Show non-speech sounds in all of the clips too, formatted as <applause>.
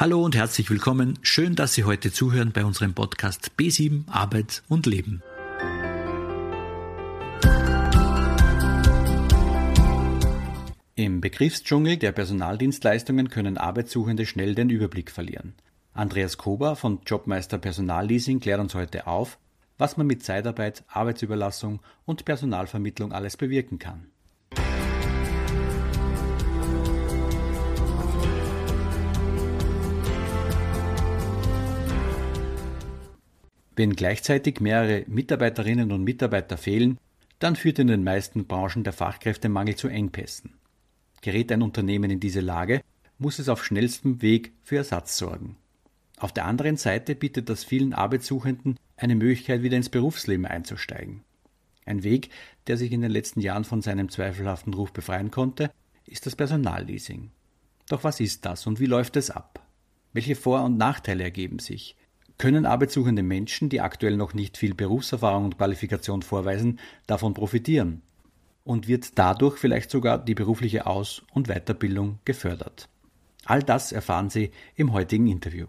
Hallo und herzlich willkommen. Schön, dass Sie heute zuhören bei unserem Podcast B7 Arbeit und Leben. Im Begriffsdschungel der Personaldienstleistungen können Arbeitssuchende schnell den Überblick verlieren. Andreas Kober von Jobmeister Personalleasing klärt uns heute auf, was man mit Zeitarbeit, Arbeitsüberlassung und Personalvermittlung alles bewirken kann. Wenn gleichzeitig mehrere Mitarbeiterinnen und Mitarbeiter fehlen, dann führt in den meisten Branchen der Fachkräftemangel zu Engpässen. Gerät ein Unternehmen in diese Lage, muss es auf schnellstem Weg für Ersatz sorgen. Auf der anderen Seite bietet das vielen Arbeitssuchenden eine Möglichkeit, wieder ins Berufsleben einzusteigen. Ein Weg, der sich in den letzten Jahren von seinem zweifelhaften Ruf befreien konnte, ist das Personalleasing. Doch was ist das und wie läuft es ab? Welche Vor- und Nachteile ergeben sich? Können arbeitssuchende Menschen, die aktuell noch nicht viel Berufserfahrung und Qualifikation vorweisen, davon profitieren und wird dadurch vielleicht sogar die berufliche Aus- und Weiterbildung gefördert. All das erfahren Sie im heutigen Interview.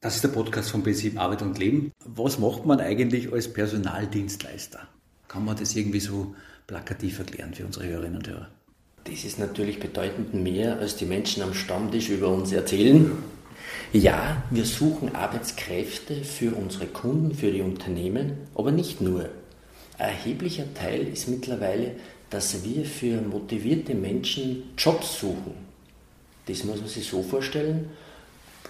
Das ist der Podcast von B7 Arbeit und Leben. Was macht man eigentlich als Personaldienstleister? Kann man das irgendwie so plakativ erklären für unsere Hörerinnen und Hörer? Das ist natürlich bedeutend mehr, als die Menschen am Stammtisch über uns erzählen. Ja, wir suchen Arbeitskräfte für unsere Kunden, für die Unternehmen, aber nicht nur. Ein erheblicher Teil ist mittlerweile, dass wir für motivierte Menschen Jobs suchen. Das muss man sich so vorstellen.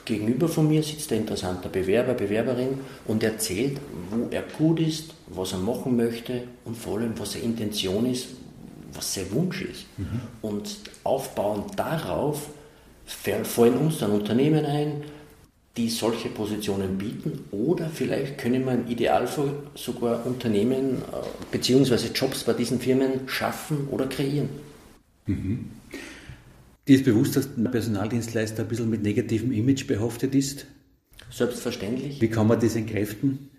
Gegenüber von mir sitzt ein interessanter Bewerber, Bewerberin und erzählt, wo er gut ist, was er machen möchte und vor allem, was seine Intention ist, was sein Wunsch ist. Mhm. Und aufbauend darauf fallen uns dann Unternehmen ein, die solche Positionen bieten oder vielleicht können wir im Idealfall sogar Unternehmen äh, bzw. Jobs bei diesen Firmen schaffen oder kreieren. Mhm. Dir ist bewusst, dass ein Personaldienstleister ein bisschen mit negativem Image behaftet ist? Selbstverständlich. Wie kann man das entkräften?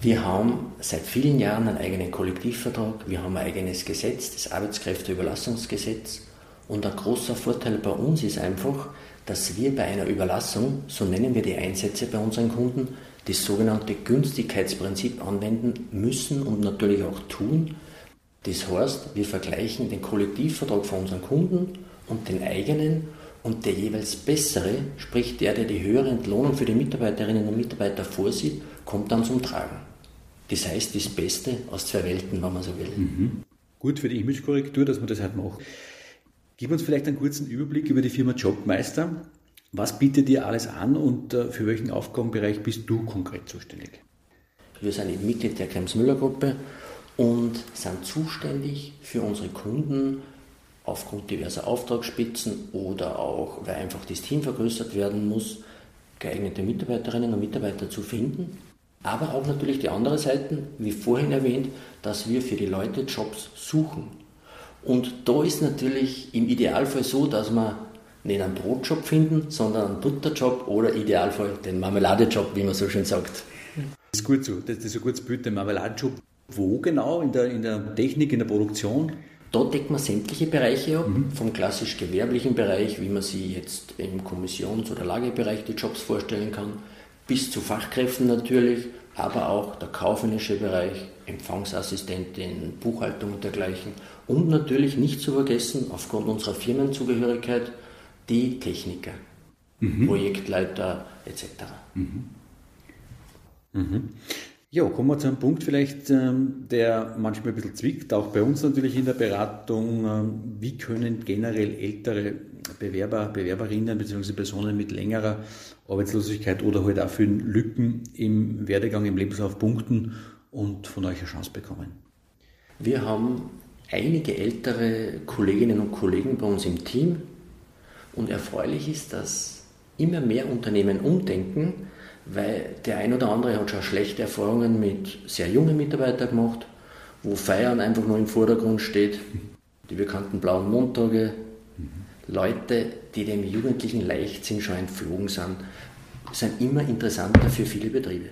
Wir haben seit vielen Jahren einen eigenen Kollektivvertrag, wir haben ein eigenes Gesetz, das Arbeitskräfteüberlassungsgesetz. Und ein großer Vorteil bei uns ist einfach, dass wir bei einer Überlassung, so nennen wir die Einsätze bei unseren Kunden, das sogenannte Günstigkeitsprinzip anwenden müssen und natürlich auch tun. Das heißt, wir vergleichen den Kollektivvertrag von unseren Kunden und den eigenen und der jeweils bessere, sprich der, der die höhere Entlohnung für die Mitarbeiterinnen und Mitarbeiter vorsieht, kommt dann zum Tragen. Das heißt, das Beste aus zwei Welten, wenn man so will. Mhm. Gut für die Imagekorrektur, dass man das halt macht. Gib uns vielleicht einen kurzen Überblick über die Firma Jobmeister. Was bietet ihr alles an und äh, für welchen Aufgabenbereich bist du konkret zuständig? Wir sind eben Mitglied der Krems-Müller-Gruppe und sind zuständig für unsere Kunden aufgrund diverser Auftragsspitzen oder auch, weil einfach das Team vergrößert werden muss, geeignete Mitarbeiterinnen und Mitarbeiter zu finden. Aber auch natürlich die andere Seite, wie vorhin erwähnt, dass wir für die Leute Jobs suchen. Und da ist natürlich im Idealfall so, dass wir nicht einen Brotjob finden, sondern einen Butterjob oder Idealfall den Marmeladejob, wie man so schön sagt. Das ist gut so, das ist ein gutes Bild, der Marmeladejob. Wo genau? In der, in der Technik, in der Produktion? Da deckt man sämtliche Bereiche ab, mhm. vom klassisch gewerblichen Bereich, wie man sie jetzt im Kommissions- oder Lagerbereich die Jobs vorstellen kann, bis zu Fachkräften natürlich, aber auch der kaufmännische Bereich, Empfangsassistentin, Buchhaltung und dergleichen. Und natürlich nicht zu vergessen, aufgrund unserer Firmenzugehörigkeit, die Techniker, mhm. Projektleiter etc. Mhm. Ja, kommen wir zu einem Punkt vielleicht, ähm, der manchmal ein bisschen zwickt, auch bei uns natürlich in der Beratung. Ähm, wie können generell ältere Bewerber, Bewerberinnen bzw. Personen mit längerer Arbeitslosigkeit oder halt auch für Lücken im Werdegang, im Lebenslauf punkten und von euch eine Chance bekommen? Wir haben einige ältere Kolleginnen und Kollegen bei uns im Team und erfreulich ist, dass immer mehr Unternehmen umdenken, weil der ein oder andere hat schon schlechte Erfahrungen mit sehr jungen Mitarbeitern gemacht, wo Feiern einfach nur im Vordergrund steht, die bekannten blauen Montage, Leute, die dem jugendlichen Leichtsinn schon entflogen sind, sind immer interessanter für viele Betriebe.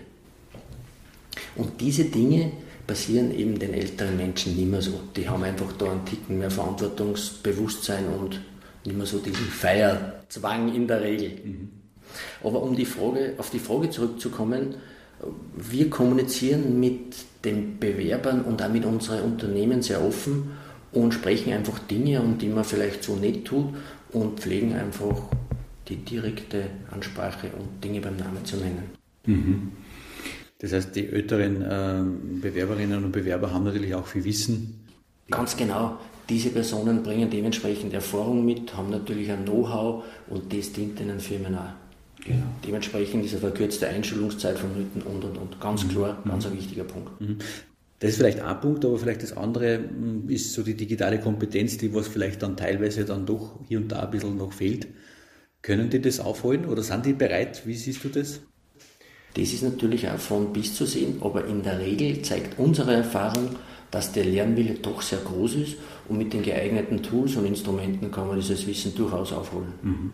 Und diese Dinge passieren eben den älteren Menschen nicht mehr so. Die haben einfach da einen Ticken mehr Verantwortungsbewusstsein und nicht mehr so diesen Feierzwang in der Regel. Mhm. Aber um die Frage, auf die Frage zurückzukommen, wir kommunizieren mit den Bewerbern und auch mit unseren Unternehmen sehr offen und sprechen einfach Dinge um die man vielleicht so nicht tut und pflegen einfach die direkte Ansprache und Dinge beim Namen zu nennen. Mhm. Das heißt, die älteren äh, Bewerberinnen und Bewerber haben natürlich auch viel Wissen. Ganz genau. Diese Personen bringen dementsprechend Erfahrung mit, haben natürlich ein Know-how und das dient den Firmen auch. Genau. Dementsprechend diese verkürzte Einstellungszeit von Minuten und und und. Ganz mhm. klar, mhm. ganz ein wichtiger Punkt. Mhm. Das ist vielleicht ein Punkt, aber vielleicht das andere hm, ist so die digitale Kompetenz, die was vielleicht dann teilweise dann doch hier und da ein bisschen noch fehlt. Können die das aufholen oder sind die bereit? Wie siehst du das? Das ist natürlich auch von bis zu sehen, aber in der Regel zeigt unsere Erfahrung, dass der Lernwille doch sehr groß ist und mit den geeigneten Tools und Instrumenten kann man dieses Wissen durchaus aufholen. Mhm.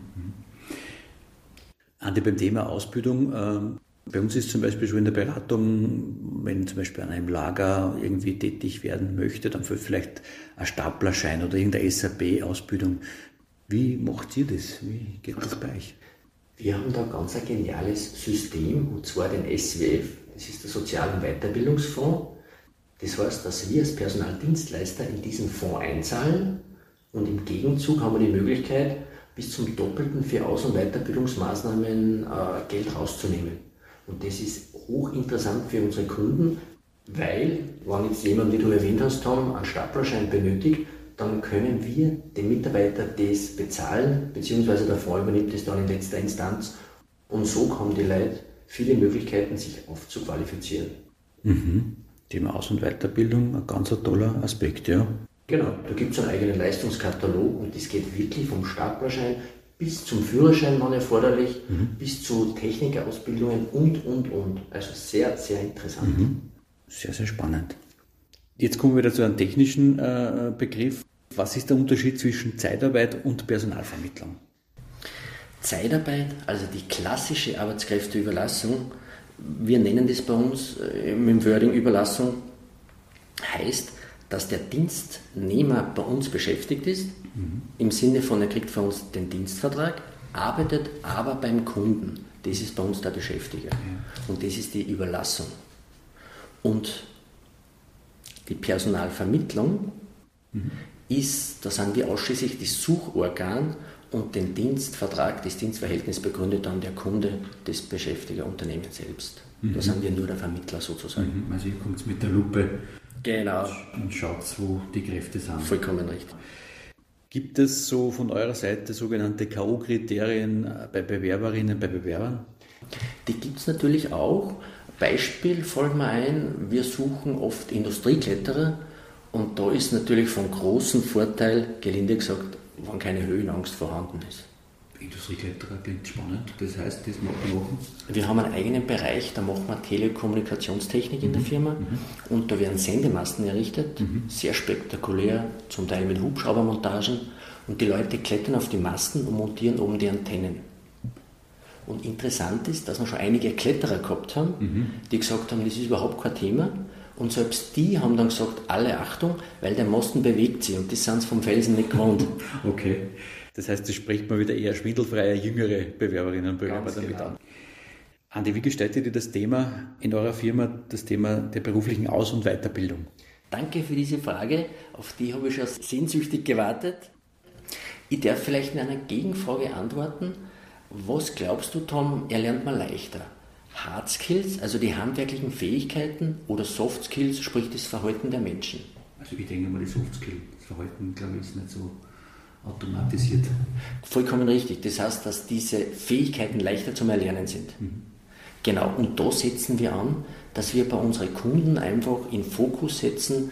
Andi, beim Thema Ausbildung, äh, bei uns ist zum Beispiel schon in der Beratung, wenn zum Beispiel an einem Lager irgendwie tätig werden möchte, dann vielleicht ein Staplerschein oder irgendeine SAP-Ausbildung. Wie macht ihr das? Wie geht das bei euch? Wir haben da ganz ein geniales System, und zwar den SWF, das ist der Sozialen Weiterbildungsfonds. Das heißt, dass wir als Personaldienstleister in diesen Fonds einzahlen und im Gegenzug haben wir die Möglichkeit, bis zum Doppelten für Aus- und Weiterbildungsmaßnahmen äh, Geld rauszunehmen. Und das ist hochinteressant für unsere Kunden, weil, wenn jetzt jemand, wie du erwähnt hast, Tom, einen Staplerschein benötigt, dann können wir dem Mitarbeiter das bezahlen, beziehungsweise der Fonds übernimmt es dann in letzter Instanz. Und so haben die Leute viele Möglichkeiten, sich aufzuqualifizieren. Mhm. Thema Aus- und Weiterbildung, ein ganz toller Aspekt, ja. Genau, da gibt es einen eigenen Leistungskatalog und das geht wirklich vom Staplerschein bis zum Führerschein, wann erforderlich, mhm. bis zu Technikausbildungen und, und, und. Also sehr, sehr interessant. Mhm. Sehr, sehr spannend. Jetzt kommen wir wieder zu einem technischen äh, Begriff. Was ist der Unterschied zwischen Zeitarbeit und Personalvermittlung? Zeitarbeit, also die klassische Arbeitskräfteüberlassung, wir nennen das bei uns äh, im Wording Überlassung, heißt, dass der Dienstnehmer bei uns beschäftigt ist, mhm. im Sinne von, er kriegt von uns den Dienstvertrag, arbeitet aber beim Kunden. Das ist bei uns der Beschäftiger. Mhm. Und das ist die Überlassung. Und die Personalvermittlung mhm. ist, da sind wir ausschließlich das Suchorgan und den Dienstvertrag, das Dienstverhältnis begründet dann der Kunde des Beschäftigerunternehmens selbst. Mhm. Da sind wir nur der Vermittler sozusagen. Mhm. Also ihr kommt mit der Lupe genau. und schaut, wo die Kräfte sind. Vollkommen richtig. Gibt es so von eurer Seite sogenannte K.O.-Kriterien bei Bewerberinnen, bei Bewerbern? Die gibt es natürlich auch. Beispiel fällt mir ein, wir suchen oft Industriekletterer und da ist natürlich von großem Vorteil, gelinde gesagt, wenn keine Höhenangst vorhanden ist. Industriekletterer klingt spannend. Das heißt, das machen wir haben einen eigenen Bereich, da machen wir Telekommunikationstechnik in der mhm. Firma mhm. und da werden Sendemasten errichtet, mhm. sehr spektakulär, zum Teil mit Hubschraubermontagen und die Leute klettern auf die Masten und montieren oben die Antennen. Und interessant ist, dass wir schon einige Kletterer gehabt haben, mhm. die gesagt haben, das ist überhaupt kein Thema. Und selbst die haben dann gesagt, alle Achtung, weil der Masten bewegt sich und das sind sie vom Felsen nicht gewohnt. <laughs> okay. Das heißt, das spricht man wieder eher schwindelfreie, jüngere Bewerberinnen und Bewerber Ganz damit genau. an. Andi, wie gestaltet ihr das Thema in eurer Firma, das Thema der beruflichen Aus- und Weiterbildung? Danke für diese Frage, auf die habe ich schon sehnsüchtig gewartet. Ich darf vielleicht in einer Gegenfrage antworten. Was glaubst du, Tom, erlernt man leichter? Hard Skills, also die handwerklichen Fähigkeiten, oder Soft Skills, sprich das Verhalten der Menschen? Also ich denke mal, die Soft Skills, das Verhalten, glaube ich, ist nicht so automatisiert. Vollkommen richtig. Das heißt, dass diese Fähigkeiten leichter zum Erlernen sind. Mhm. Genau, und da setzen wir an, dass wir bei unseren Kunden einfach in Fokus setzen,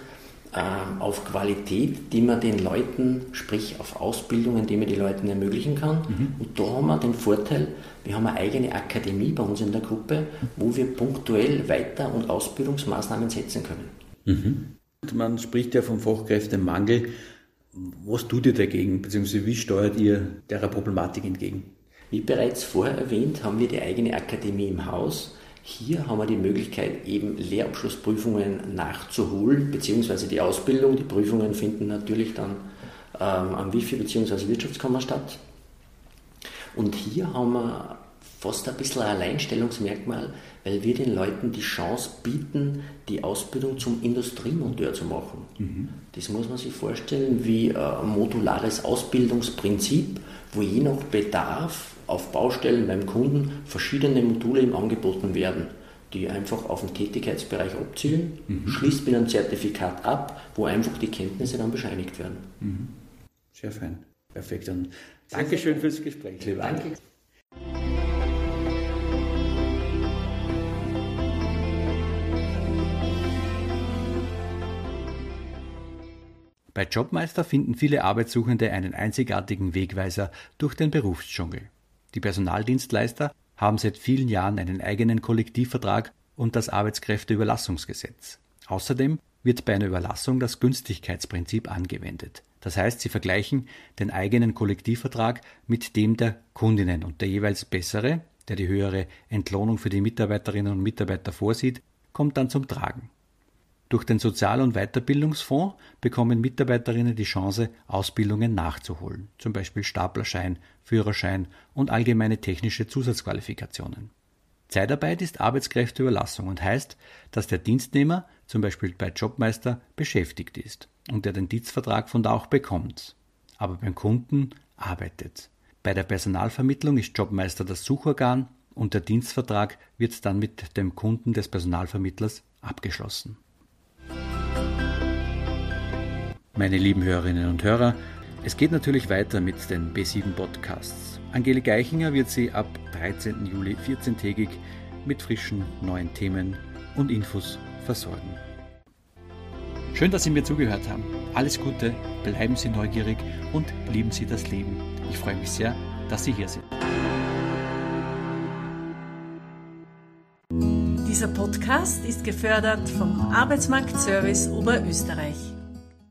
äh, auf Qualität, die man den Leuten, sprich auf Ausbildungen, die man den Leuten ermöglichen kann. Mhm. Und da haben wir den Vorteil, wir haben eine eigene Akademie bei uns in der Gruppe, wo wir punktuell Weiter- und Ausbildungsmaßnahmen setzen können. Mhm. Man spricht ja vom Fachkräftemangel. Was tut ihr dagegen, beziehungsweise wie steuert ihr der Problematik entgegen? Wie bereits vorher erwähnt, haben wir die eigene Akademie im Haus, Hier haben wir die Möglichkeit, eben Lehrabschlussprüfungen nachzuholen, beziehungsweise die Ausbildung. Die Prüfungen finden natürlich dann ähm, am WIFI bzw. Wirtschaftskammer statt. Und hier haben wir fast ein bisschen ein Alleinstellungsmerkmal, weil wir den Leuten die Chance bieten, die Ausbildung zum Industriemonteur zu machen. Mhm. Das muss man sich vorstellen wie ein modulares Ausbildungsprinzip, wo je nach Bedarf auf Baustellen beim Kunden verschiedene Module ihm angeboten werden, die einfach auf den Tätigkeitsbereich abzielen, mhm. schließt mit einem Zertifikat ab, wo einfach die Kenntnisse dann bescheinigt werden. Mhm. Sehr fein. Perfekt. Dann Dankeschön fürs Gespräch, lieber Danke. Bei Jobmeister finden viele Arbeitssuchende einen einzigartigen Wegweiser durch den Berufsdschungel. Die Personaldienstleister haben seit vielen Jahren einen eigenen Kollektivvertrag und das Arbeitskräfteüberlassungsgesetz. Außerdem wird bei einer Überlassung das Günstigkeitsprinzip angewendet. Das heißt, sie vergleichen den eigenen Kollektivvertrag mit dem der Kundinnen und der jeweils bessere, der die höhere Entlohnung für die Mitarbeiterinnen und Mitarbeiter vorsieht, kommt dann zum Tragen. Durch den Sozial- und Weiterbildungsfonds bekommen Mitarbeiterinnen die Chance, Ausbildungen nachzuholen, zum Beispiel Staplerschein, Führerschein und allgemeine technische Zusatzqualifikationen. Zeitarbeit ist Arbeitskräfteüberlassung und heißt, dass der Dienstnehmer, zum Beispiel bei Jobmeister, beschäftigt ist und der den Dienstvertrag von da auch bekommt, aber beim Kunden arbeitet. Bei der Personalvermittlung ist Jobmeister das Suchorgan und der Dienstvertrag wird dann mit dem Kunden des Personalvermittlers abgeschlossen. Meine lieben Hörerinnen und Hörer, es geht natürlich weiter mit den B7 Podcasts. Angelika Eichinger wird Sie ab 13. Juli 14-tägig mit frischen neuen Themen und Infos versorgen. Schön, dass Sie mir zugehört haben. Alles Gute, bleiben Sie neugierig und lieben Sie das Leben. Ich freue mich sehr, dass Sie hier sind. Dieser Podcast ist gefördert vom Arbeitsmarktservice Oberösterreich.